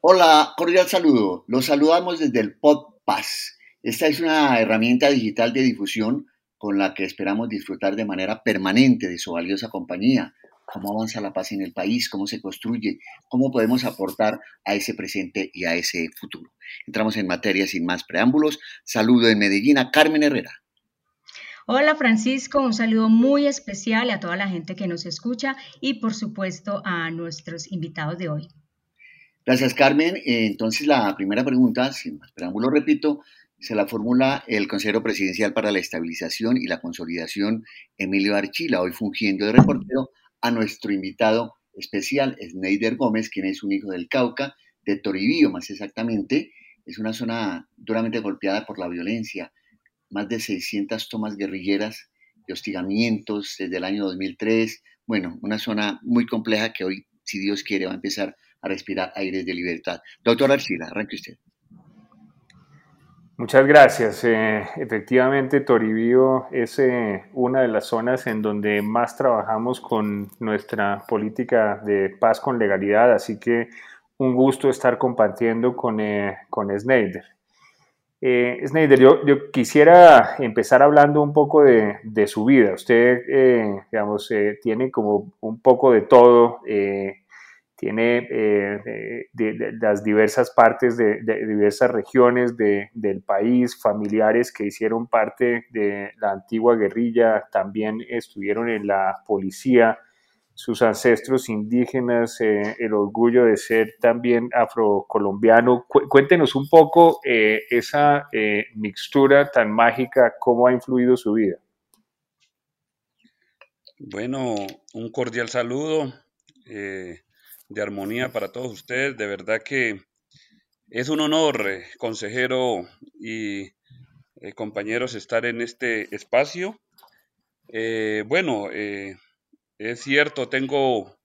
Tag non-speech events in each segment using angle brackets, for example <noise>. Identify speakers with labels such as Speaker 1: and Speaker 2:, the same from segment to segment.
Speaker 1: Hola, cordial saludo. Los saludamos desde el PodPass. Esta es una herramienta digital de difusión con la que esperamos disfrutar de manera permanente de su valiosa compañía. Cómo avanza la paz en el país, cómo se construye, cómo podemos aportar a ese presente y a ese futuro. Entramos en materia sin más preámbulos. Saludo en Medellín a Carmen Herrera.
Speaker 2: Hola Francisco, un saludo muy especial a toda la gente que nos escucha y por supuesto a nuestros invitados de hoy.
Speaker 1: Gracias, Carmen. Entonces, la primera pregunta, sin más preámbulo, repito, se la formula el consejero presidencial para la estabilización y la consolidación, Emilio Archila, hoy fungiendo de reportero, a nuestro invitado especial, Sneider Gómez, quien es un hijo del Cauca, de Toribío más exactamente. Es una zona duramente golpeada por la violencia, más de 600 tomas guerrilleras y hostigamientos desde el año 2003. Bueno, una zona muy compleja que hoy, si Dios quiere, va a empezar a respirar aires de libertad. Doctor Arcila, arranque usted.
Speaker 3: Muchas gracias. Eh, efectivamente, Toribío es eh, una de las zonas en donde más trabajamos con nuestra política de paz con legalidad, así que un gusto estar compartiendo con, eh, con Snyder. Snyder, yo, yo, quisiera empezar hablando un poco de, de su vida. Usted, digamos, tiene como un poco de todo tiene eh, de, las diversas partes de, diversas regiones del país, familiares que hicieron parte de la antigua guerrilla, también estuvieron en la policía, sus ancestros indígenas, eh, el orgullo de ser también afrocolombiano. cuéntenos un poco eh, esa mixtura tan mágica, cómo ha influido su vida.
Speaker 4: Bueno, un cordial saludo de armonía para todos ustedes. De verdad que es un honor, eh, consejero y eh, compañeros, estar en este espacio. Eh, bueno, es cierto, tengo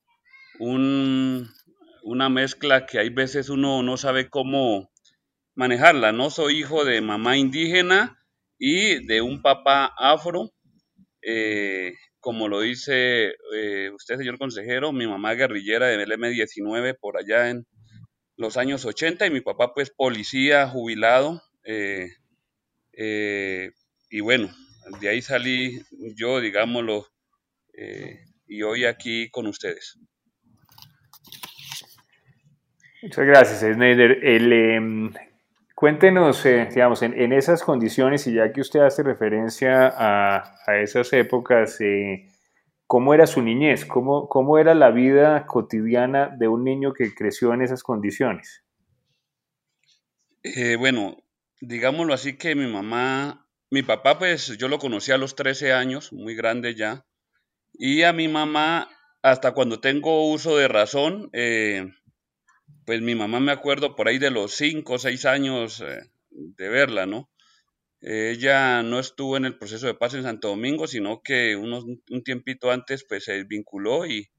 Speaker 4: una mezcla que hay veces uno no sabe cómo manejarla. No soy hijo de mamá indígena y de un papá afro como lo dice eh, usted, señor consejero, mi mamá guerrillera de M19 por allá en los años 80 y mi papá pues policía jubilado. Eh, eh, y bueno, de ahí salí yo, digámoslo, y hoy aquí con ustedes.
Speaker 3: Muchas gracias, Snyder. El, em, Cuéntenos, eh, digamos, en, esas condiciones, y ya que usted hace referencia a, esas épocas, eh, ¿cómo era su niñez? ¿Cómo, ¿Cómo era la vida cotidiana de un niño que creció en esas condiciones?
Speaker 4: Eh, bueno, digámoslo así que mi mamá, mi papá, pues yo lo conocí a los 13 años, muy grande ya, y a mi mamá, hasta cuando tengo uso de razón, pues mi mamá me acuerdo por ahí de los cinco o seis años eh, de verla, ¿no? ella no estuvo en el proceso de paz en Santo Domingo, sino que unos, un tiempito antes pues se vinculó y,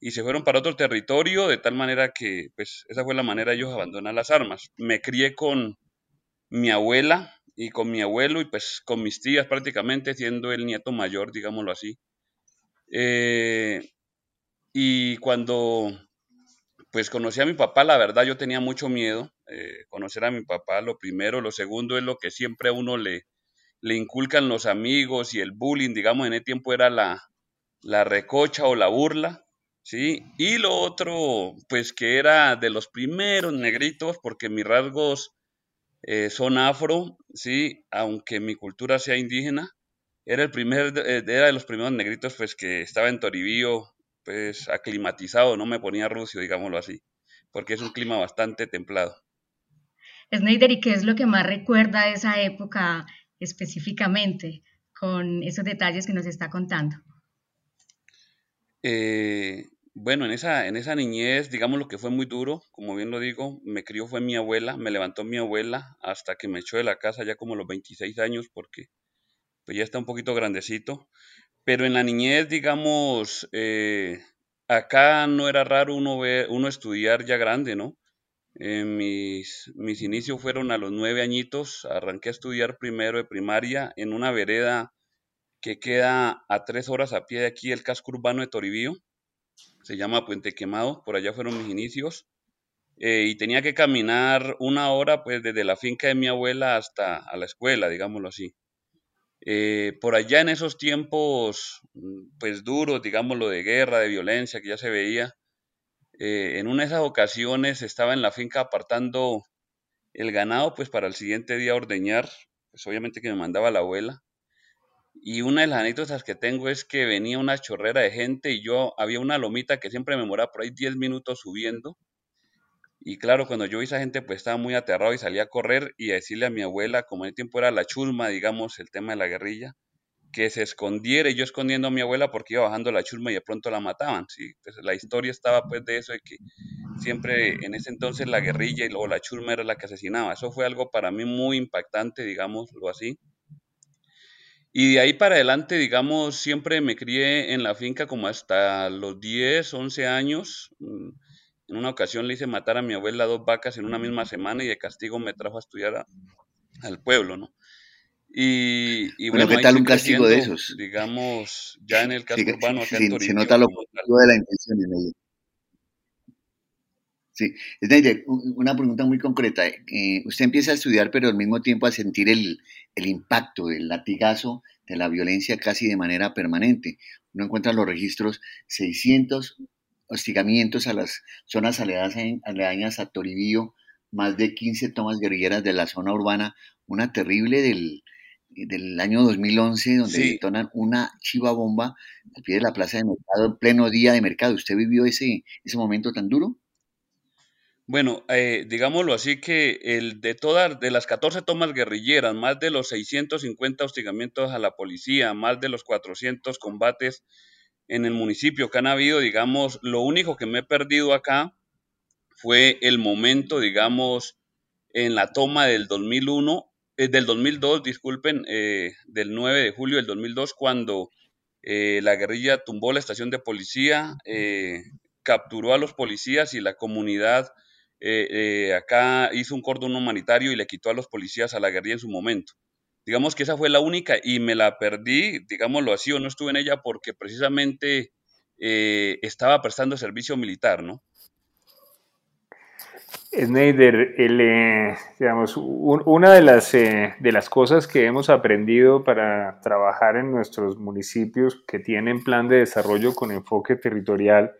Speaker 4: y, se fueron para otro territorio, de tal manera que pues esa fue la manera ellos abandonar las armas. Me crié con mi abuela y con mi abuelo y pues con mis tías prácticamente, siendo el nieto mayor, digámoslo así. Eh, y cuando pues conocí a mi papá, la verdad yo tenía mucho miedo, eh, conocer a mi papá, lo primero, lo segundo es lo que siempre a uno le, inculcan los amigos y el bullying, digamos, en ese tiempo era la, la recocha o la burla, ¿sí? Y lo otro, pues que era de los primeros negritos, porque mis rasgos eh, son afro, ¿sí? Aunque mi cultura sea indígena, era el primer, eh, era de los primeros negritos, pues que estaba en Toribío, pues aclimatizado, no me ponía rucio, digámoslo así, porque es un clima bastante templado.
Speaker 2: Snyder, ¿y qué es lo que más recuerda de esa época específicamente con esos detalles que nos está contando?
Speaker 4: Eh, bueno, en esa, en esa niñez, digamos lo que fue muy duro, como bien lo digo, me crió fue mi abuela, me levantó mi abuela hasta que me echó de la casa ya como los 26 años porque pues ya está un poquito grandecito. Pero en la niñez, digamos, eh, acá no era raro uno, ver, uno estudiar ya grande, ¿no? mis, mis inicios fueron a los nueve añitos, arranqué a estudiar primero de primaria en una vereda que queda a tres horas a pie de aquí, el casco urbano de Toribío, se llama Puente Quemado, por allá fueron mis inicios. eh, y tenía que caminar una hora pues desde la finca de mi abuela hasta a la escuela, digámoslo así. Eh, por allá en esos tiempos mm, pues duros, digámoslo, de guerra, de violencia que ya se veía, eh, en una de esas ocasiones estaba en la finca apartando el ganado pues para el siguiente día ordeñar, pues obviamente que me mandaba la abuela. Y una de las anécdotas que tengo es que venía una chorrera de gente y yo había una lomita que siempre me moraba por ahí 10 minutos subiendo y claro, cuando yo vi a esa gente, pues estaba muy aterrado y salía a correr y a decirle a mi abuela, como en el tiempo era la chusma, digamos, el tema de la guerrilla, que se escondiera y yo escondiendo a mi abuela porque iba bajando la chusma y de pronto la mataban. ¿sí? Pues la historia estaba pues de eso, de que siempre en ese entonces la guerrilla y luego la chusma era la que asesinaba. Eso fue algo para mí muy impactante, digámoslo así. Y de ahí para adelante, digamos, siempre me crié en la finca como hasta los 10, 11 años. En una ocasión le hice matar a mi abuela dos vacas en una misma semana y de castigo me trajo a estudiar al pueblo, ¿no? Y,
Speaker 1: bueno, ¿qué tal un castigo de esos?
Speaker 4: Digamos, ya en el caso urbano, acá
Speaker 1: en Se nota lo de la intención en ella. Sí, Snyder, una pregunta muy concreta. Eh, usted empieza a estudiar, pero al mismo tiempo a sentir el, el impacto del latigazo de la violencia casi de manera permanente. Uno encuentra los registros 600 hostigamientos a las zonas aledañas a Toribío, más de 15 tomas guerrilleras de la zona urbana, una terrible del, del año 2011, donde detonan una chiva bomba al pie de la plaza de mercado en pleno día de mercado. ¿Usted vivió ese, ese momento tan duro?
Speaker 4: Bueno, eh, digámoslo así que el de todas, de las 14 tomas guerrilleras, más de los 650 hostigamientos a la policía, más de los 400 combates en el municipio que han habido, digamos, lo único que me he perdido acá fue el momento, digamos, en la toma del 2001, eh, del 2002, disculpen, eh, del 9 de julio del 2002, cuando eh, la guerrilla tumbó la estación de policía, capturó a los policías y la comunidad acá hizo un cordón humanitario y le quitó a los policías a la guerrilla en su momento. Digamos que esa fue la única y me la perdí, digámoslo así, o no estuve en ella porque precisamente eh, estaba prestando servicio militar, ¿no?
Speaker 3: Snyder, eh, digamos, una de las, eh, de las cosas que hemos aprendido para trabajar en nuestros municipios que tienen plan de desarrollo con enfoque territorial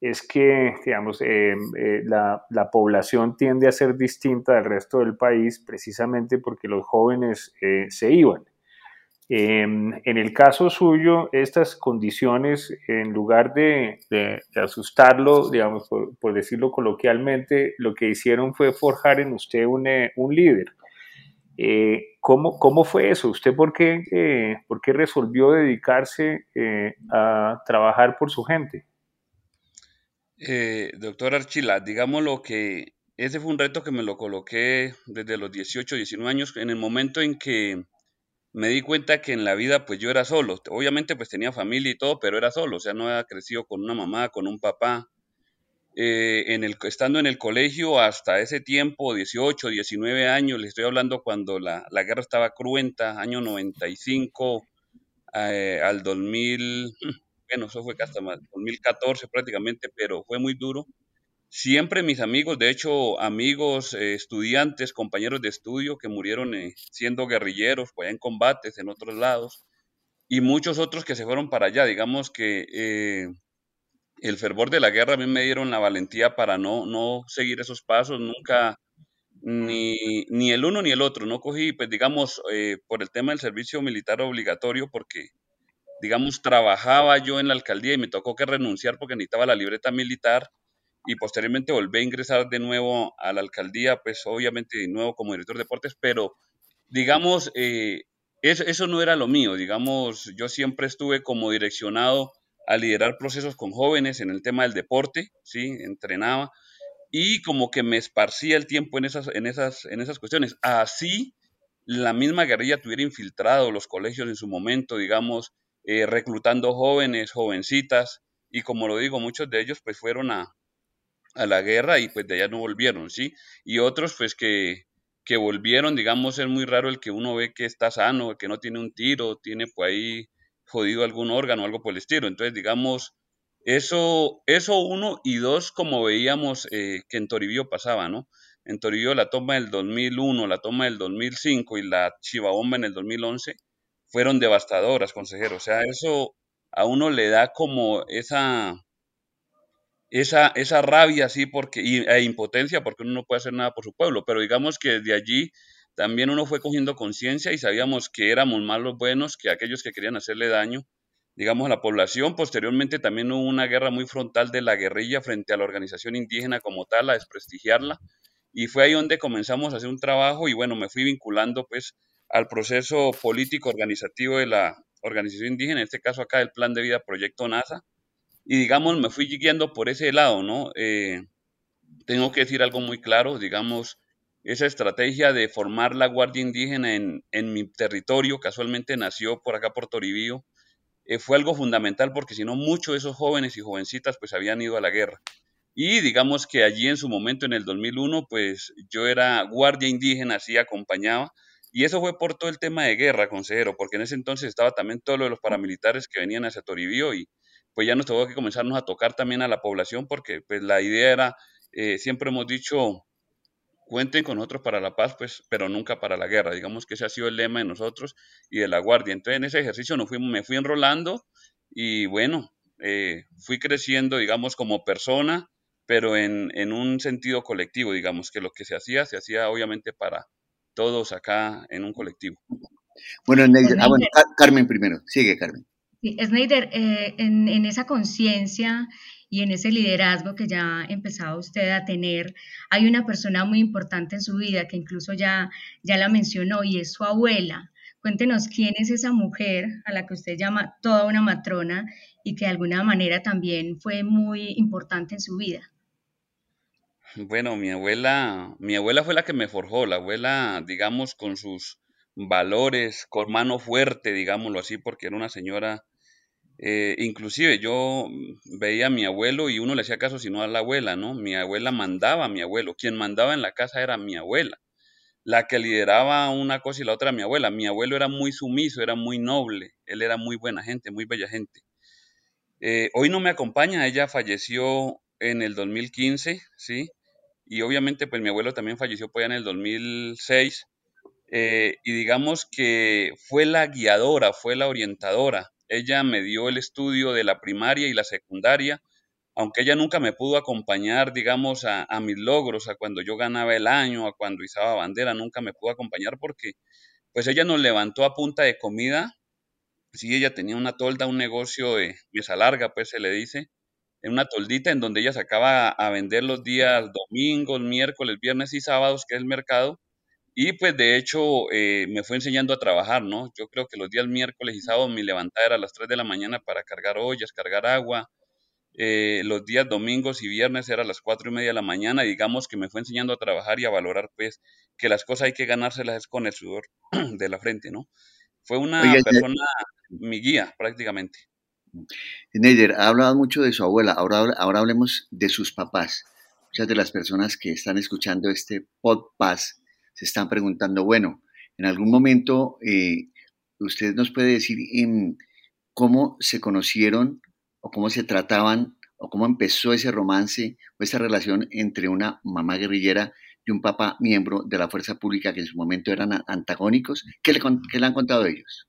Speaker 3: es que, digamos, eh, eh, la, población tiende a ser distinta del resto del país precisamente porque los jóvenes eh, se iban. Em, en el caso suyo, estas condiciones, en lugar de, asustarlo, digamos, por, decirlo coloquialmente, lo que hicieron fue forjar en usted un, un líder. ¿cómo, ¿cómo, fue eso? ¿Usted por qué, por qué resolvió dedicarse a trabajar por su gente?
Speaker 4: Eh, doctor Archila, digamos lo que ese fue un reto que me lo coloqué desde los 18, 19 años, en el momento en que me di cuenta que en la vida pues yo era solo. Obviamente pues tenía familia y todo, pero era solo, o sea, no había crecido con una mamá, con un papá. Eh, en el, estando en el colegio hasta ese tiempo, 18, 19 años, le estoy hablando cuando la, la guerra estaba cruenta, año 95 eh, al 2000, bueno, eso fue hasta 2014 prácticamente, pero fue muy duro. Siempre mis amigos, de hecho amigos, eh, estudiantes, compañeros de estudio que murieron eh, siendo guerrilleros, pues en combates en otros lados, y muchos otros que se fueron para allá. Digamos que eh, el fervor de la guerra a mí me dieron la valentía para no, no seguir esos pasos, nunca, ni, ni el uno ni el otro, no cogí, pues digamos, por el tema del servicio militar obligatorio, porque digamos, trabajaba yo en la alcaldía y me tocó que renunciar porque necesitaba la libreta militar y posteriormente volví a ingresar de nuevo a la alcaldía, pues obviamente de nuevo como director de deportes, pero digamos, eh, eso, eso no era lo mío, digamos, yo siempre estuve como direccionado a liderar procesos con jóvenes en el tema del deporte, ¿sí? Entrenaba y como que me esparcía el tiempo en esas, en esas, en esas cuestiones. Así la misma guerrilla tuviera infiltrado los colegios en su momento, digamos, eh, reclutando jóvenes, jovencitas, y como lo digo, muchos de ellos pues fueron a, a la guerra y pues de allá no volvieron, ¿sí? Y otros pues que, que volvieron, digamos, es muy raro el que uno ve que está sano, que no tiene un tiro, tiene pues ahí jodido algún órgano, algo por el estilo. Entonces, digamos, Eso, eso uno y dos, como veíamos que en Toribío pasaba, ¿no? En Toribío la toma del 2001, la toma del 2005 y la Chivabomba en el 2011 fueron devastadoras, consejero. O sea, eso a uno le da como esa, esa, esa rabia así porque, y, e impotencia porque uno no puede hacer nada por su pueblo. Pero digamos que desde allí también uno fue cogiendo conciencia y sabíamos que éramos más los buenos que aquellos que querían hacerle daño, digamos, a la población. Posteriormente también hubo una guerra muy frontal de la guerrilla frente a la organización indígena como tal, a desprestigiarla. Y fue ahí donde comenzamos a hacer un trabajo y bueno, me fui vinculando pues al proceso político organizativo de la organización indígena, en este caso acá el Plan de Vida Proyecto NASA, y digamos, me fui guiando por ese lado, ¿no? Eh, tengo que decir algo muy claro, digamos, esa estrategia de formar la Guardia Indígena en, en mi territorio, casualmente nació por acá por Toribío, eh, fue algo fundamental porque si no, muchos de esos jóvenes y jovencitas pues habían ido a la guerra. Y digamos que allí en su momento, en el 2001, pues yo era guardia indígena, así acompañaba, y eso fue por todo el tema de guerra, consejero, porque en ese entonces estaba también todo lo de los paramilitares que venían hacia Toribío y pues ya nos tuvo que comenzarnos a tocar también a la población porque pues la idea era, eh, siempre hemos dicho, cuenten con nosotros para la paz, pues, pero nunca para la guerra. Digamos que ese ha sido el lema de nosotros y de la Guardia. Entonces en ese ejercicio nos fui, me fui enrolando y bueno, eh, fui creciendo, digamos, como persona, pero en, en un sentido colectivo, digamos, que lo que se hacía, se hacía obviamente para, todos acá en un colectivo.
Speaker 1: Bueno, ah, bueno Carmen primero, sigue Carmen.
Speaker 2: Sí, Sneider, eh, en, en, esa conciencia y en ese liderazgo que ya ha empezado usted a tener, hay una persona muy importante en su vida que incluso ya, ya la mencionó y es su abuela. Cuéntenos quién es esa mujer a la que usted llama toda una matrona y que de alguna manera también fue muy importante en su vida.
Speaker 4: Bueno, mi abuela, mi abuela fue la que me forjó, la abuela, digamos, con sus valores, con mano fuerte, digámoslo así, porque era una señora, eh, inclusive yo veía a mi abuelo y uno le hacía caso sino a la abuela, ¿no? Mi abuela mandaba a mi abuelo, quien mandaba en la casa era mi abuela, la que lideraba una cosa y la otra mi abuela. Mi abuelo era muy sumiso, era muy noble, él era muy buena gente, muy bella gente. Eh, hoy no me acompaña, ella falleció en el 2015, ¿sí? Y obviamente pues mi abuelo también falleció pues en el 2006 eh, y digamos que fue la guiadora, fue la orientadora. Ella me dio el estudio de la primaria y la secundaria, aunque ella nunca me pudo acompañar, digamos, a, mis logros, a cuando yo ganaba el año, a cuando izaba bandera, nunca me pudo acompañar porque pues ella nos levantó a punta de comida. Sí, ella tenía una tolda, un negocio de mesa larga, pues se le dice, en una toldita en donde ella sacaba a vender los días domingos, miércoles, viernes y sábados, que es el mercado. Y pues de hecho eh, me fue enseñando a trabajar, ¿no? Yo creo que los días miércoles y sábados mi levantada era a las 3 de la mañana para cargar ollas, cargar agua. Eh, los días domingos y viernes era a las 4 y media de la mañana. digamos que me fue enseñando a trabajar y a valorar pues que las cosas hay que ganárselas es con el sudor <clears throat> de la frente, ¿no? Fue una persona, mi guía prácticamente.
Speaker 1: Neider, ha hablado mucho de su abuela, ahora, ahora hablemos de sus papás. Muchas de las personas que están escuchando este podcast se están preguntando, bueno, en algún momento eh, usted nos puede decir cómo se conocieron o cómo se trataban o cómo empezó ese romance o esa relación entre una mamá guerrillera y un papá miembro de la fuerza pública que en su momento eran antagónicos. ¿Qué le, qué le han contado ellos?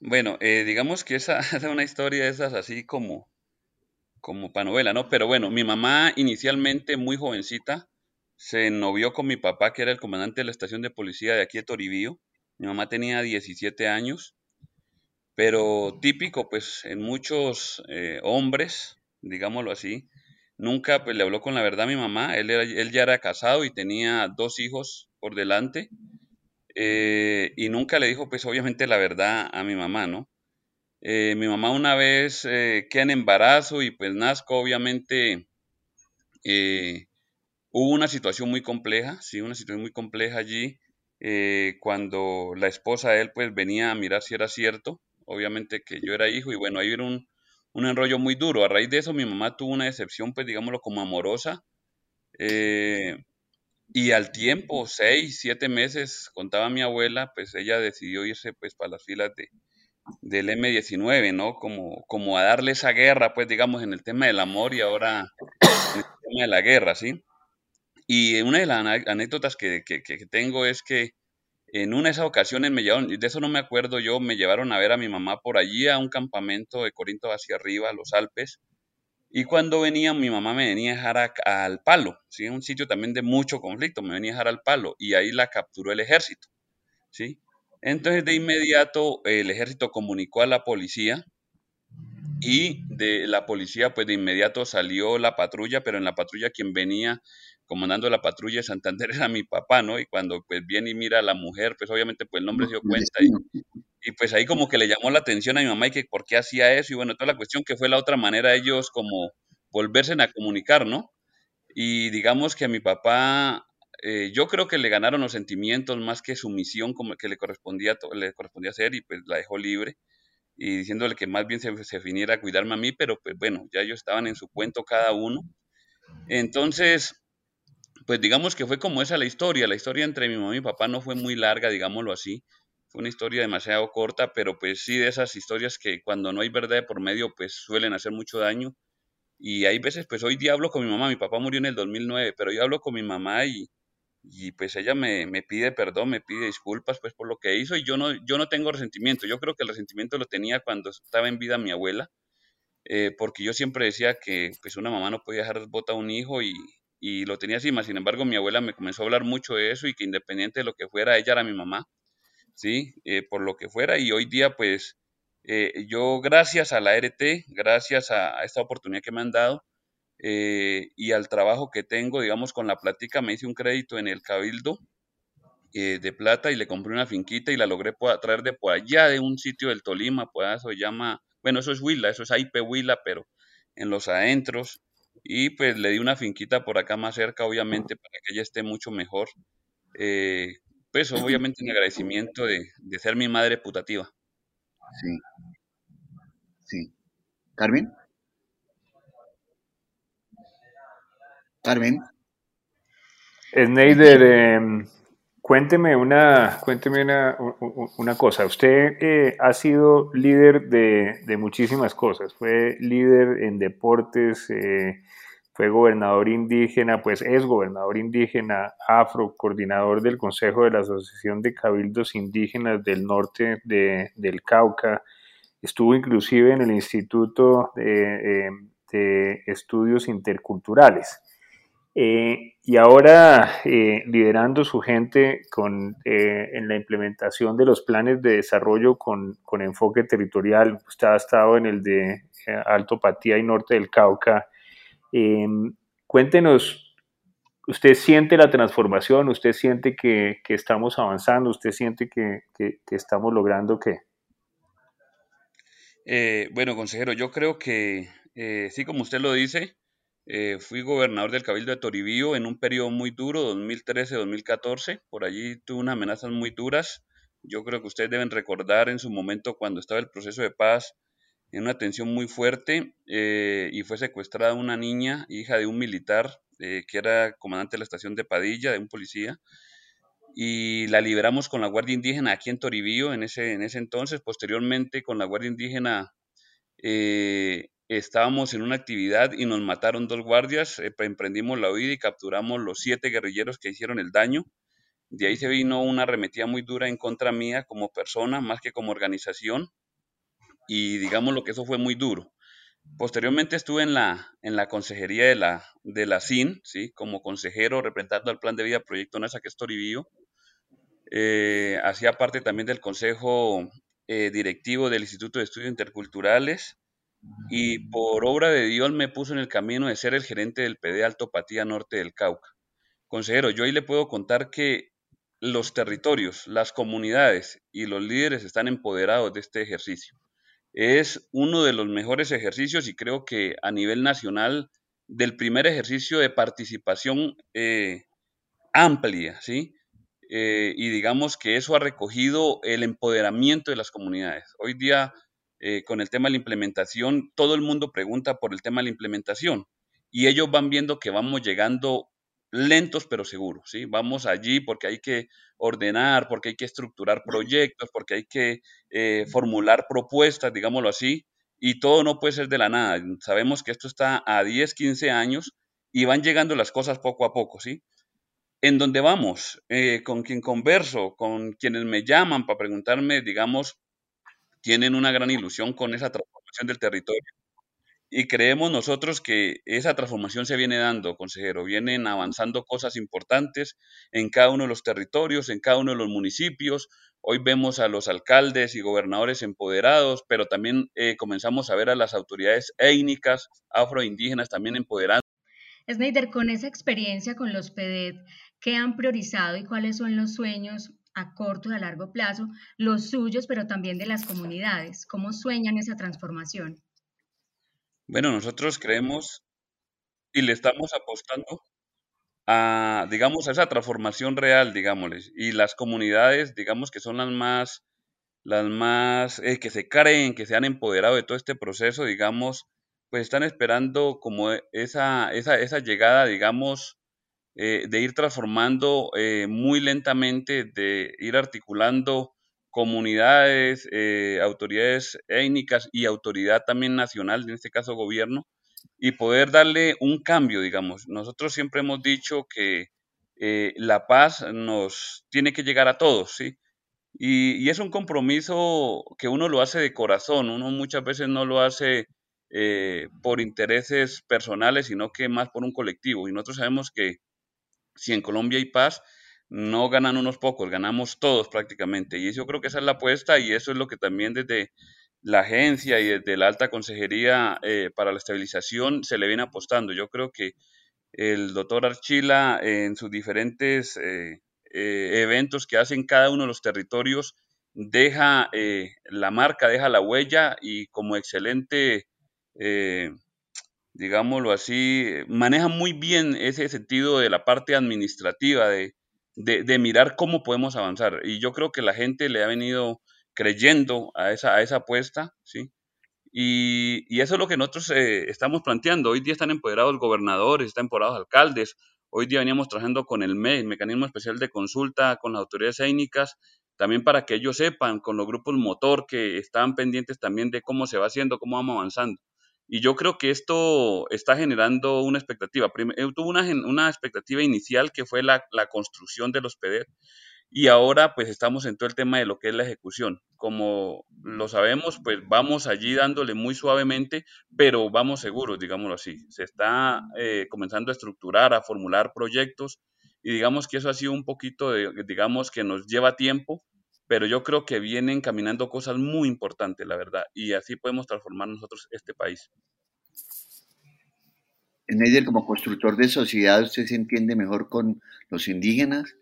Speaker 4: Bueno, eh, digamos que <laughs> esa es una historia de esas así como, como para novela, ¿no? Pero bueno, mi mamá inicialmente muy jovencita se novió con mi papá, que era el comandante de la estación de policía de aquí de Toribío. Mi mamá tenía 17 años, pero típico, pues, en muchos eh, hombres, digámoslo así, nunca pues, le habló con la verdad a mi mamá. Él, él ya era casado y tenía dos hijos por delante. Eh, y nunca le dijo, pues obviamente la verdad a mi mamá, ¿no? Eh, mi mamá una vez eh, queda en embarazo y pues nazco, obviamente hubo una situación muy compleja, sí, una situación muy compleja allí, cuando la esposa de él pues venía a mirar si era cierto, obviamente que yo era hijo y bueno, ahí era un, un enrollo muy duro. A raíz de eso mi mamá tuvo una decepción pues digámoslo como amorosa. Y al tiempo, seis, siete meses, contaba mi abuela, pues ella decidió irse pues para las filas de, del M19, ¿no? Como, como a darle esa guerra, pues digamos, en el tema del amor y ahora en el tema de la guerra, ¿sí? Y una de las anécdotas que, que, que tengo es que en una de esas ocasiones me llevaron, de eso no me acuerdo yo, me llevaron a ver a mi mamá por allí a un campamento de Corinto hacia arriba, a los Alpes, y cuando venía, mi mamá me venía a dejar al palo, ¿sí? Un sitio también de mucho conflicto, me venía a dejar al palo, y ahí la capturó el ejército, ¿sí? Entonces de inmediato el ejército comunicó a la policía, y de la policía pues de inmediato salió la patrulla, pero en la patrulla quien venía comandando la patrulla de Santander <laughs> era mi papá, ¿no? Y cuando pues viene y mira a la mujer, pues obviamente pues el hombre se dio cuenta y, y, pues ahí como que le llamó la atención a mi mamá y que por qué hacía eso y bueno, toda la cuestión que fue la otra manera ellos como volverse a comunicar, ¿no? Y digamos que a mi papá, eh, yo creo que le ganaron los sentimientos más que su misión como que le correspondía, le correspondía hacer y pues la dejó libre y diciéndole que más bien se, se viniera a cuidarme a mí, pero pues bueno, ya ellos estaban en su cuento cada uno. Entonces, pues digamos que fue como esa la historia. La historia entre mi mamá y mi papá no fue muy larga, digámoslo así. Una historia demasiado corta, pero pues sí de esas historias que cuando no hay verdad por medio, pues suelen hacer mucho daño. Y hay veces, pues hoy día hablo con mi mamá, mi papá murió en el 2009, pero yo hablo con mi mamá y, y pues ella me, me, pide perdón, me pide disculpas pues por lo que hizo y yo no, yo no tengo resentimiento. Yo creo que el resentimiento lo tenía cuando estaba en vida mi abuela, eh, porque yo siempre decía que pues una mamá no podía dejar bota a un hijo y, y lo tenía así, más sin embargo mi abuela me comenzó a hablar mucho de eso y que independiente de lo que fuera, ella era mi mamá, ¿sí? Eh, por lo que fuera y hoy día pues eh, yo gracias a la RT, gracias a, esta oportunidad que me han dado eh, y al trabajo que tengo, digamos, con la plática, me hice un crédito en el Cabildo eh, de plata y le compré una finquita y la logré traer de por allá, de un sitio del Tolima, pues eso llama, bueno, eso es Huila, eso es IP Huila, pero en los adentros y pues le di una finquita por acá más cerca, obviamente, para que ella esté mucho mejor. Eh, pues obviamente en agradecimiento de, de, ser mi madre putativa.
Speaker 1: Sí. Sí. ¿Carmen? Carmen.
Speaker 3: Sneider, eh, cuénteme una, cuénteme una, una cosa. Usted eh, ha sido líder de, de, muchísimas cosas. Fue líder en deportes, eh, fue gobernador indígena, pues es gobernador indígena afro, coordinador del Consejo de la Asociación de Cabildos Indígenas del Norte de, del Cauca, estuvo inclusive en el Instituto de, de Estudios Interculturales. Eh, y ahora eh, liderando su gente con, eh, en la implementación de los planes de desarrollo con, con, enfoque territorial. Usted ha estado en el de Alto Patía y Norte del Cauca eh, cuéntenos, ¿usted siente la transformación? ¿Usted siente que, estamos avanzando? ¿Usted siente que estamos logrando qué?
Speaker 4: Eh, bueno, consejero, yo creo que eh, sí, como usted lo dice, eh, fui gobernador del Cabildo de Toribío en un periodo muy duro, 2013-2014. Por allí tuve unas amenazas muy duras. Yo creo que ustedes deben recordar en su momento cuando estaba el proceso de paz, en una tensión muy fuerte eh, y fue secuestrada una niña, hija de un militar eh, que era comandante de la estación de Padilla, de un policía, y la liberamos con la Guardia Indígena aquí en Toribío en ese, en ese entonces. Posteriormente con la Guardia Indígena eh, estábamos en una actividad y nos mataron dos guardias, emprendimos la huida y capturamos los siete guerrilleros que hicieron el daño. De ahí se vino una arremetida muy dura en contra mía como persona, más que como organización y digamos lo que eso fue muy duro. Posteriormente estuve en la, en la consejería de la, de la CIN, ¿sí? como consejero representando al Plan de Vida Proyecto NASA, que es Toribío. Eh, hacía parte también del consejo eh, directivo del Instituto de Estudios Interculturales y por obra de Dios me puso en el camino de ser el gerente del PD Alto Patía Norte del Cauca. Consejero, yo ahí le puedo contar que los territorios, las comunidades y los líderes están empoderados de este ejercicio es uno de los mejores ejercicios y creo que a nivel nacional del primer ejercicio de participación eh, amplia, ¿sí? Eh, y digamos que eso ha recogido el empoderamiento de las comunidades. Hoy día, eh, con el tema de la implementación, todo el mundo pregunta por el tema de la implementación y ellos van viendo que vamos llegando lentos pero seguros, ¿sí? Vamos allí porque hay que ordenar, porque hay que estructurar proyectos, porque hay que eh, formular propuestas, digámoslo así, y todo no puede ser de la nada. Sabemos que esto está a 10, 15 años y van llegando las cosas poco a poco, ¿sí? En donde vamos, eh, con quien converso, con quienes me llaman para preguntarme, digamos, tienen una gran ilusión con esa transformación del territorio. Y creemos nosotros que esa transformación se viene dando, consejero. Vienen avanzando cosas importantes en cada uno de los territorios, en cada uno de los municipios. Hoy vemos a los alcaldes y gobernadores empoderados, pero también eh, comenzamos a ver a las autoridades étnicas, afroindígenas también empoderadas.
Speaker 2: Snyder, con esa experiencia con los PEDET, ¿qué han priorizado y cuáles son los sueños a corto y a largo plazo, los suyos, pero también de las comunidades? ¿Cómo sueñan esa transformación?
Speaker 4: Bueno, nosotros creemos y le estamos apostando a, digamos, a esa transformación real, digámosles, y las comunidades, digamos, que son las más, las más, eh, que se creen, que se han empoderado de todo este proceso, digamos, pues están esperando como esa, esa, esa llegada, digamos, eh, de ir transformando eh, muy lentamente, de ir articulando comunidades, eh, autoridades étnicas y autoridad también nacional, en este caso gobierno, y poder darle un cambio, digamos. Nosotros siempre hemos dicho que eh, la paz nos tiene que llegar a todos, ¿sí? Y, es un compromiso que uno lo hace de corazón, uno muchas veces no lo hace eh, por intereses personales, sino que más por un colectivo. Y nosotros sabemos que si en Colombia hay paz, no ganan unos pocos, ganamos todos prácticamente. Y yo creo que esa es la apuesta y eso es lo que también desde la agencia y desde la alta consejería eh, para la estabilización se le viene apostando. Yo creo que el doctor Archila en sus diferentes eh, eh, eventos que hace en cada uno de los territorios deja la marca, deja la huella y como excelente digámoslo así, maneja muy bien ese sentido de la parte administrativa, de, de, mirar cómo podemos avanzar. Y yo creo que la gente le ha venido creyendo a esa, a esa apuesta, ¿sí? Y, y eso es lo que nosotros eh, estamos planteando. Hoy día están empoderados gobernadores, están empoderados alcaldes. Hoy día veníamos trabajando con el MEI, Mecanismo Especial de Consulta, con las autoridades étnicas, también para que ellos sepan, con los grupos motor que están pendientes también de cómo se va haciendo, cómo vamos avanzando. Y yo creo que esto está generando una expectativa. Eh, tuvo una, una, expectativa inicial que fue la, la construcción de los PEDER y ahora pues estamos en todo el tema de lo que es la ejecución. Como lo sabemos, pues vamos allí dándole muy suavemente, pero vamos seguros, digámoslo así. Se está eh, comenzando a estructurar, a formular proyectos y digamos que eso ha sido un poquito, de, digamos que nos lleva tiempo, pero yo creo que vienen caminando cosas muy importantes, la verdad, y así podemos transformar nosotros este país.
Speaker 1: Neider, como constructor de sociedad, ¿usted se entiende mejor con los indígenas,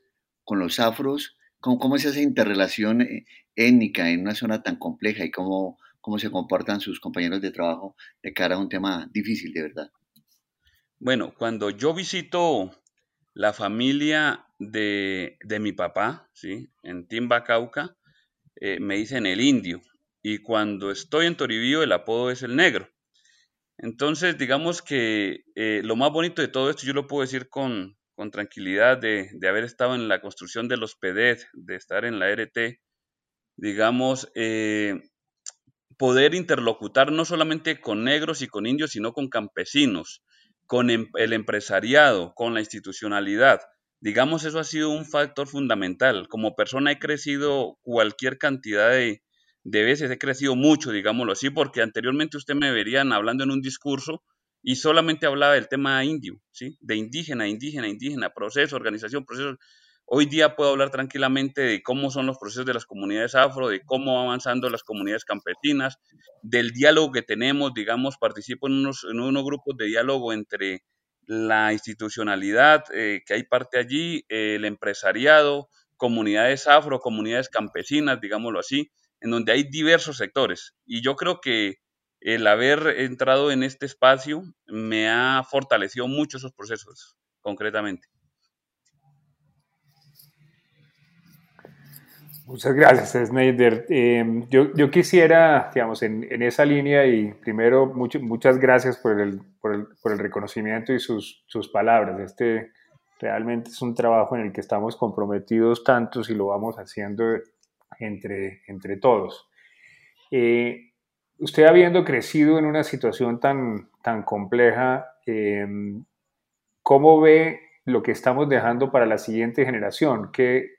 Speaker 1: con los afros? ¿Cómo, cómo es esa interrelación eh, étnica en una zona tan compleja y cómo, cómo se comportan sus compañeros de trabajo de cara a un tema difícil, de verdad?
Speaker 4: Bueno, cuando yo visito la familia de, mi papá, ¿sí? en Timba, Cauca, eh, me dicen el indio. Y cuando estoy en Toribío, el apodo es el negro. Entonces, digamos que eh, lo más bonito de todo esto, yo lo puedo decir con, tranquilidad, de, haber estado en la construcción de los PEDET, de estar en la RT, digamos, eh, poder interlocutar no solamente con negros y con indios, sino con campesinos, con em, el empresariado, con la institucionalidad. Digamos, eso ha sido un factor fundamental. Como persona he crecido cualquier cantidad de, veces, he crecido mucho, digámoslo así, porque anteriormente usted me verían hablando en un discurso y solamente hablaba del tema indio, ¿sí? De indígena, indígena, indígena, proceso, organización, proceso. Hoy día puedo hablar tranquilamente de cómo son los procesos de las comunidades afro, de cómo van avanzando las comunidades campesinas, del diálogo que tenemos, digamos, participo en unos, en unos grupos de diálogo entre la institucionalidad, eh, que hay parte allí, el empresariado, comunidades afro, comunidades campesinas, digámoslo así, en donde hay diversos sectores. Y yo creo que el haber entrado en este espacio me ha fortalecido mucho esos procesos, concretamente.
Speaker 3: Muchas gracias, Snyder. Em, yo, quisiera, digamos, en, esa línea y primero muchas gracias por el, por el, reconocimiento y sus, sus, palabras. Este realmente es un trabajo en el que estamos comprometidos tantos y lo vamos haciendo entre, entre todos. Eh, usted habiendo crecido en una situación tan, tan compleja, em, ¿cómo ve lo que estamos dejando para la siguiente generación? ¿Qué,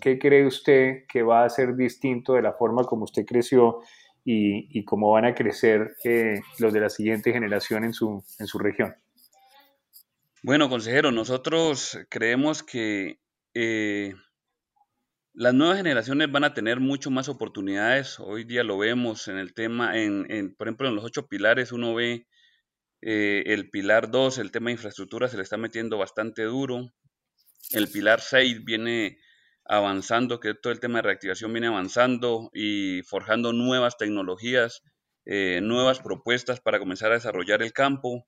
Speaker 3: cree usted que va a ser distinto de la forma como usted creció y, cómo van a crecer eh, los de la siguiente generación en su, en región?
Speaker 4: Bueno, consejero, nosotros creemos que eh, las nuevas generaciones van a tener mucho más oportunidades. Hoy día lo vemos en el tema, en, por ejemplo, en los ocho pilares uno ve eh, el pilar 2, el tema de infraestructura se le está metiendo bastante duro. El pilar 6 viene avanzando, que todo el tema de reactivación viene avanzando y forjando nuevas tecnologías, eh, nuevas propuestas para comenzar a desarrollar el campo.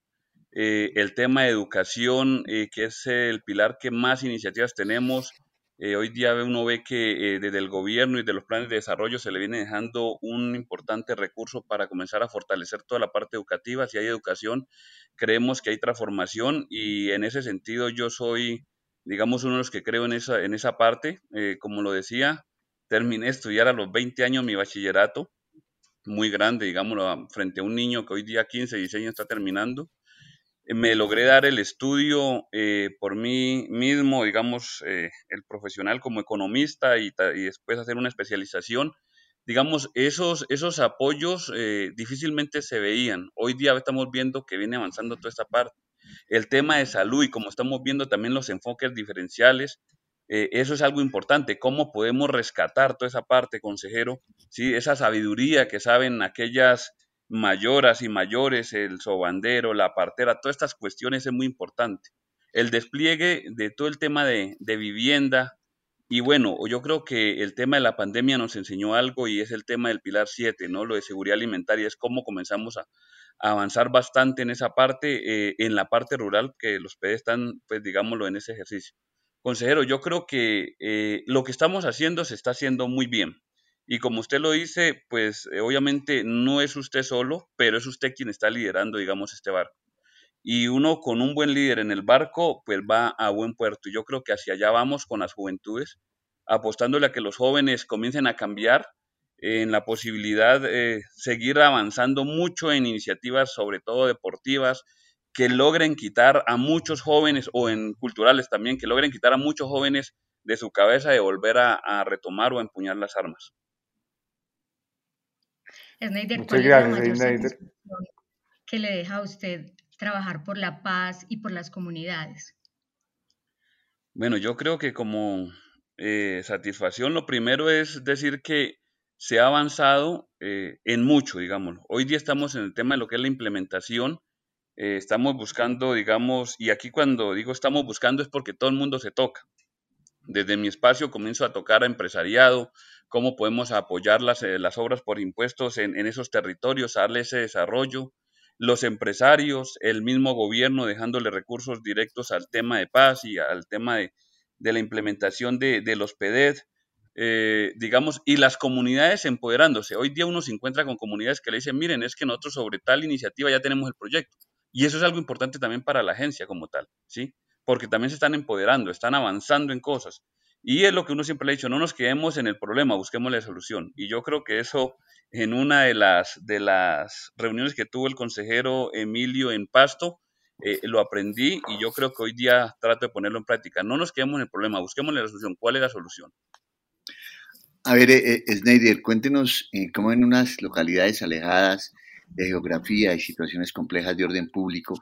Speaker 4: Eh, el tema de educación, que es el pilar que más iniciativas tenemos, eh, hoy día uno ve que eh, desde el gobierno y de los planes de desarrollo se le viene dejando un importante recurso para comenzar a fortalecer toda la parte educativa. Si hay educación, creemos que hay transformación y en ese sentido yo soy, digamos, uno de los que creo en esa, en esa parte. Eh, como lo decía, terminé de estudiar a los 20 años mi bachillerato, muy grande, digámoslo, frente a un niño que hoy día 15, 16 años está terminando me logré dar el estudio eh, por mí mismo, digamos, eh, el profesional como economista y, después hacer una especialización. Digamos, esos, esos apoyos eh, difícilmente se veían. Hoy día estamos viendo que viene avanzando toda esta parte. El tema de salud y como estamos viendo también los enfoques diferenciales, eso es algo importante. ¿Cómo podemos rescatar toda esa parte, consejero? ¿Sí? Esa sabiduría que saben aquellas mayoras y mayores, el sobandero, la partera, todas estas cuestiones es muy importante. El despliegue de todo el tema de, vivienda, y bueno, yo creo que el tema de la pandemia nos enseñó algo y es el tema del pilar 7, ¿no? Lo de seguridad alimentaria, es cómo comenzamos a, avanzar bastante en esa parte, eh, en la parte rural, que los PD están, pues digámoslo, en ese ejercicio. Consejero, yo creo que eh, lo que estamos haciendo se está haciendo muy bien. Y como usted lo dice, pues eh, obviamente no es usted solo, pero es usted quien está liderando, digamos, este barco. Y uno con un buen líder en el barco, pues va a buen puerto. Y yo creo que hacia allá vamos con las juventudes, apostándole a que los jóvenes comiencen a cambiar en la posibilidad de seguir avanzando mucho en iniciativas, sobre todo deportivas, que logren quitar a muchos jóvenes, o en culturales también, que logren quitar a muchos jóvenes de su cabeza de volver a, a retomar o empuñar las armas.
Speaker 2: Sneider, ¿cuál es la mayor que le deja a usted trabajar por la paz y por las comunidades?
Speaker 4: Bueno, yo creo que como eh, satisfacción, lo primero es decir que se ha avanzado eh, en mucho, digamos. Hoy día estamos en el tema de lo que es la implementación. Eh, estamos buscando, digamos, y aquí cuando digo estamos buscando es porque todo el mundo se toca. Desde mi espacio comienzo a tocar a empresariado, cómo podemos apoyar las, eh, las obras por impuestos en, esos territorios, darle ese desarrollo, los empresarios, el mismo gobierno dejándole recursos directos al tema de paz y al tema de, la implementación de, los PEDED, eh, digamos, y las comunidades empoderándose. Hoy día uno se encuentra con comunidades que le dicen, miren, es que nosotros sobre tal iniciativa ya tenemos el proyecto. Y eso es algo importante también para la agencia como tal, ¿sí? Porque también se están empoderando, están avanzando en cosas. Y es lo que uno siempre le ha dicho, no nos quedemos en el problema, busquemos la solución. Y yo creo que eso en una de las, de las reuniones que tuvo el consejero Emilio en Pasto, eh, lo aprendí y yo creo que hoy día trato de ponerlo en práctica. No nos quedemos en el problema, busquemos la solución. ¿Cuál es la solución?
Speaker 1: A ver, eh, eh cuéntenos eh, cómo en unas localidades alejadas de geografía y situaciones complejas de orden público,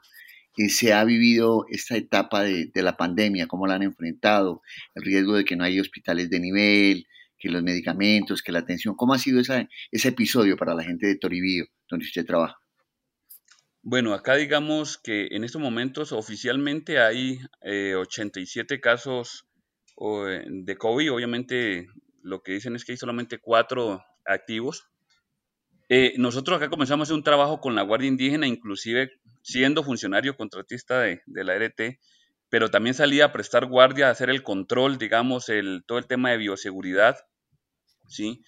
Speaker 1: se ha vivido esta etapa de, la pandemia, cómo la han enfrentado, el riesgo de que no haya hospitales de nivel, que los medicamentos, que la atención, ¿cómo ha sido ese episodio para la gente de Toribío, donde usted trabaja?
Speaker 4: Bueno, acá digamos que en estos momentos oficialmente hay 87 eh, casos de COVID, obviamente lo que dicen es que hay solamente cuatro activos, eh, nosotros acá comenzamos a hacer un trabajo con la Guardia Indígena, inclusive siendo funcionario contratista de, la RT, pero también salía a prestar guardia, a hacer el control, digamos, el, todo el tema de bioseguridad, ¿sí?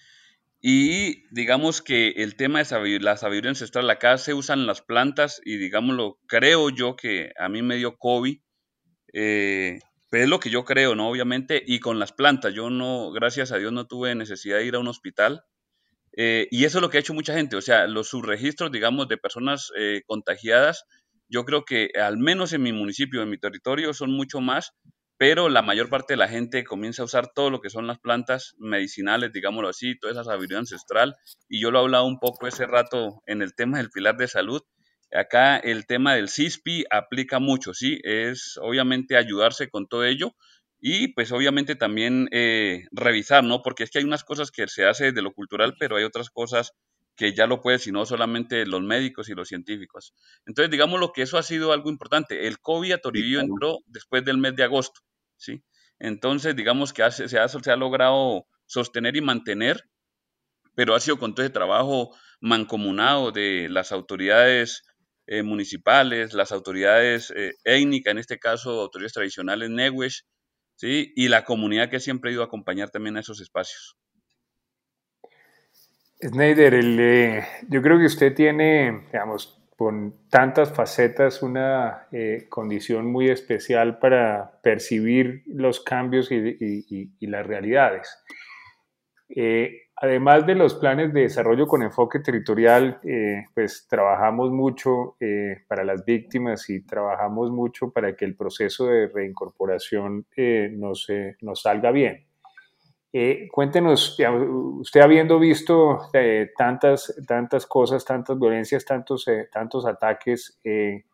Speaker 4: Y digamos que el tema de la sabiduría ancestral, acá se usan las plantas y digámoslo, creo yo que a mí me dio COVID, eh, Pero es lo que yo creo, ¿no? Obviamente, y con las plantas, yo no, gracias a Dios, no tuve necesidad de ir a un hospital. Eh, y eso es lo que ha hecho mucha gente, o sea, los subregistros, digamos, de personas eh, contagiadas, yo creo que al menos en mi municipio, en mi territorio, son mucho más, pero la mayor parte de la gente comienza a usar todo lo que son las plantas medicinales, digámoslo así, toda esa sabiduría ancestral. Y yo lo he hablado un poco ese rato en el tema del pilar de salud, Acá el tema del CISPI aplica mucho, ¿sí? Es obviamente ayudarse con todo ello y pues obviamente también eh, revisar, ¿no? Porque es que hay unas cosas que se hace de lo cultural, pero hay otras cosas que ya lo pueden, sino solamente los médicos y los científicos. Entonces, digamos lo que eso ha sido algo importante. El COVID a Toribio entró después del mes de agosto, ¿sí? Entonces, digamos que se, ha, se ha logrado sostener y mantener, pero ha sido con todo ese trabajo mancomunado de las autoridades eh, municipales, las autoridades eh, étnicas, en este caso autoridades tradicionales Newesh, ¿sí? y la comunidad que siempre ha ido a acompañar también a esos espacios.
Speaker 3: Snyder, eh, yo creo que usted tiene, digamos, con tantas facetas, una condición muy especial para percibir los cambios y, las realidades. Además de los planes de desarrollo con enfoque territorial, eh, pues trabajamos mucho eh, para las víctimas y trabajamos mucho para que el proceso de reincorporación eh, nos, nos, salga bien. cuéntenos, usted habiendo visto tantas, tantas cosas, tantas violencias, tantos, tantos ataques, eh,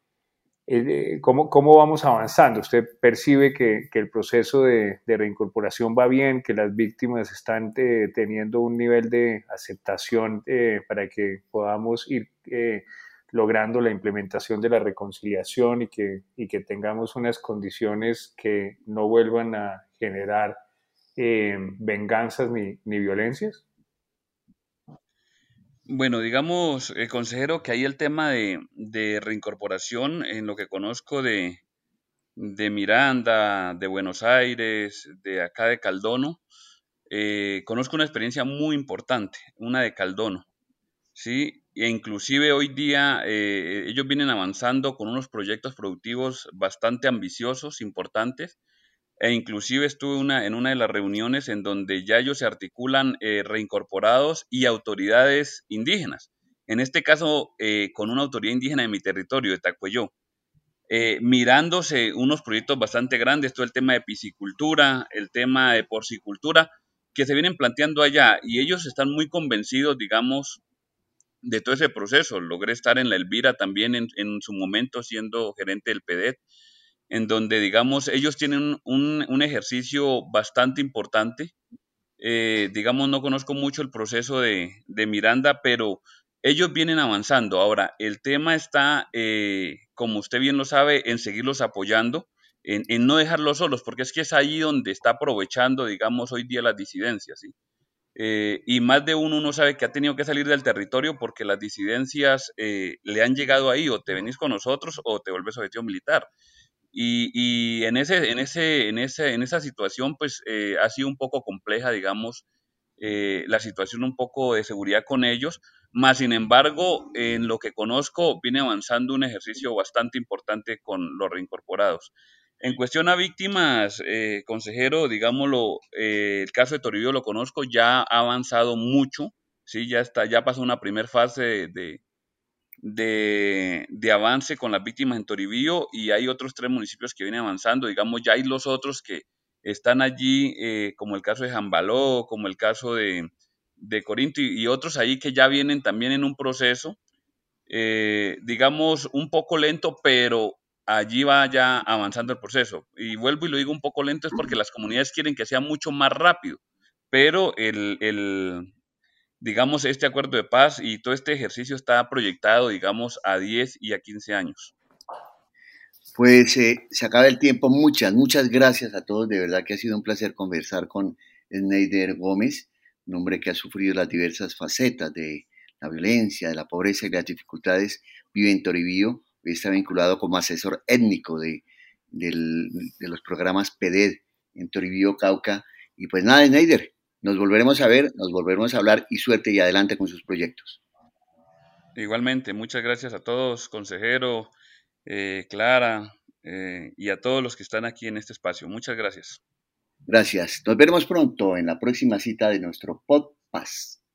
Speaker 3: ¿cómo, ¿cómo, vamos avanzando? ¿Usted percibe que, que el proceso de, de, reincorporación va bien, que las víctimas están eh, teniendo un nivel de aceptación eh, para que podamos ir logrando la implementación de la reconciliación y que, y que tengamos unas condiciones que no vuelvan a generar venganzas ni, ni violencias?
Speaker 4: Bueno, digamos, eh, consejero, que ahí el tema de, reincorporación, en lo que conozco de, de, Miranda, de Buenos Aires, de acá de Caldono, eh, conozco una experiencia muy importante, una de Caldono, ¿sí? E inclusive hoy día eh, ellos vienen avanzando con unos proyectos productivos bastante ambiciosos, importantes, e inclusive estuve en una de las reuniones en donde ya ellos se articulan eh, reincorporados y autoridades indígenas. En este caso, eh, con una autoridad indígena de mi territorio, de Tacuello, eh, mirándose unos proyectos bastante grandes, todo el tema de piscicultura, el tema de porcicultura, que se vienen planteando allá y ellos están muy convencidos, digamos, de todo ese proceso. Logré estar en la Elvira también en, en su momento siendo gerente del PEDET en donde, digamos, ellos tienen un, ejercicio bastante importante. Eh, digamos, no conozco mucho el proceso de, Miranda, pero ellos vienen avanzando. Ahora, el tema está, eh, como usted bien lo sabe, en seguirlos apoyando, en, no dejarlos solos, porque es que es ahí donde está aprovechando, digamos, hoy día las disidencias, ¿sí? Eh, y más de uno no sabe que ha tenido que salir del territorio porque las disidencias le han llegado ahí, o te venís con nosotros o te vuelves objetivo militar. Y, en, ese, en, ese, en, ese, en esa situación, pues eh, ha sido un poco compleja, digamos, eh, la situación un poco de seguridad con ellos, más sin embargo, en lo que conozco, viene avanzando un ejercicio bastante importante con los reincorporados. En cuestión a víctimas, eh, consejero, digámoslo, el caso de Toribio lo conozco, ya ha avanzado mucho, sí, ya está, ya pasó una primera fase de, avance con las víctimas en Toribío y hay otros tres municipios que vienen avanzando, digamos, ya hay los otros que están allí, eh, como el caso de Jambaló, como el caso de, Corinto y, otros ahí que ya vienen también en un proceso, eh, digamos, un poco lento, pero allí va ya avanzando el proceso. Y vuelvo y lo digo un poco lento es porque las comunidades quieren que sea mucho más rápido, pero el, digamos, este acuerdo de paz y todo este ejercicio está proyectado, digamos, a 10 y a 15 años.
Speaker 1: Pues eh, se acaba el tiempo. Muchas, muchas gracias a todos. De verdad que ha sido un placer conversar con Sneider Gómez, un hombre que ha sufrido las diversas facetas de la violencia, de la pobreza y las dificultades. Vive en Toribío, está vinculado como asesor étnico de, de los programas PEDED en Toribío, Cauca. Y pues nada, Sneider, nos volveremos a ver, nos volveremos a hablar y suerte y adelante con sus proyectos.
Speaker 4: Igualmente, muchas gracias a todos, consejero, eh, Clara, eh, y a todos los que están aquí en este espacio. Muchas gracias.
Speaker 1: Gracias. Nos veremos pronto en la próxima cita de nuestro podcast.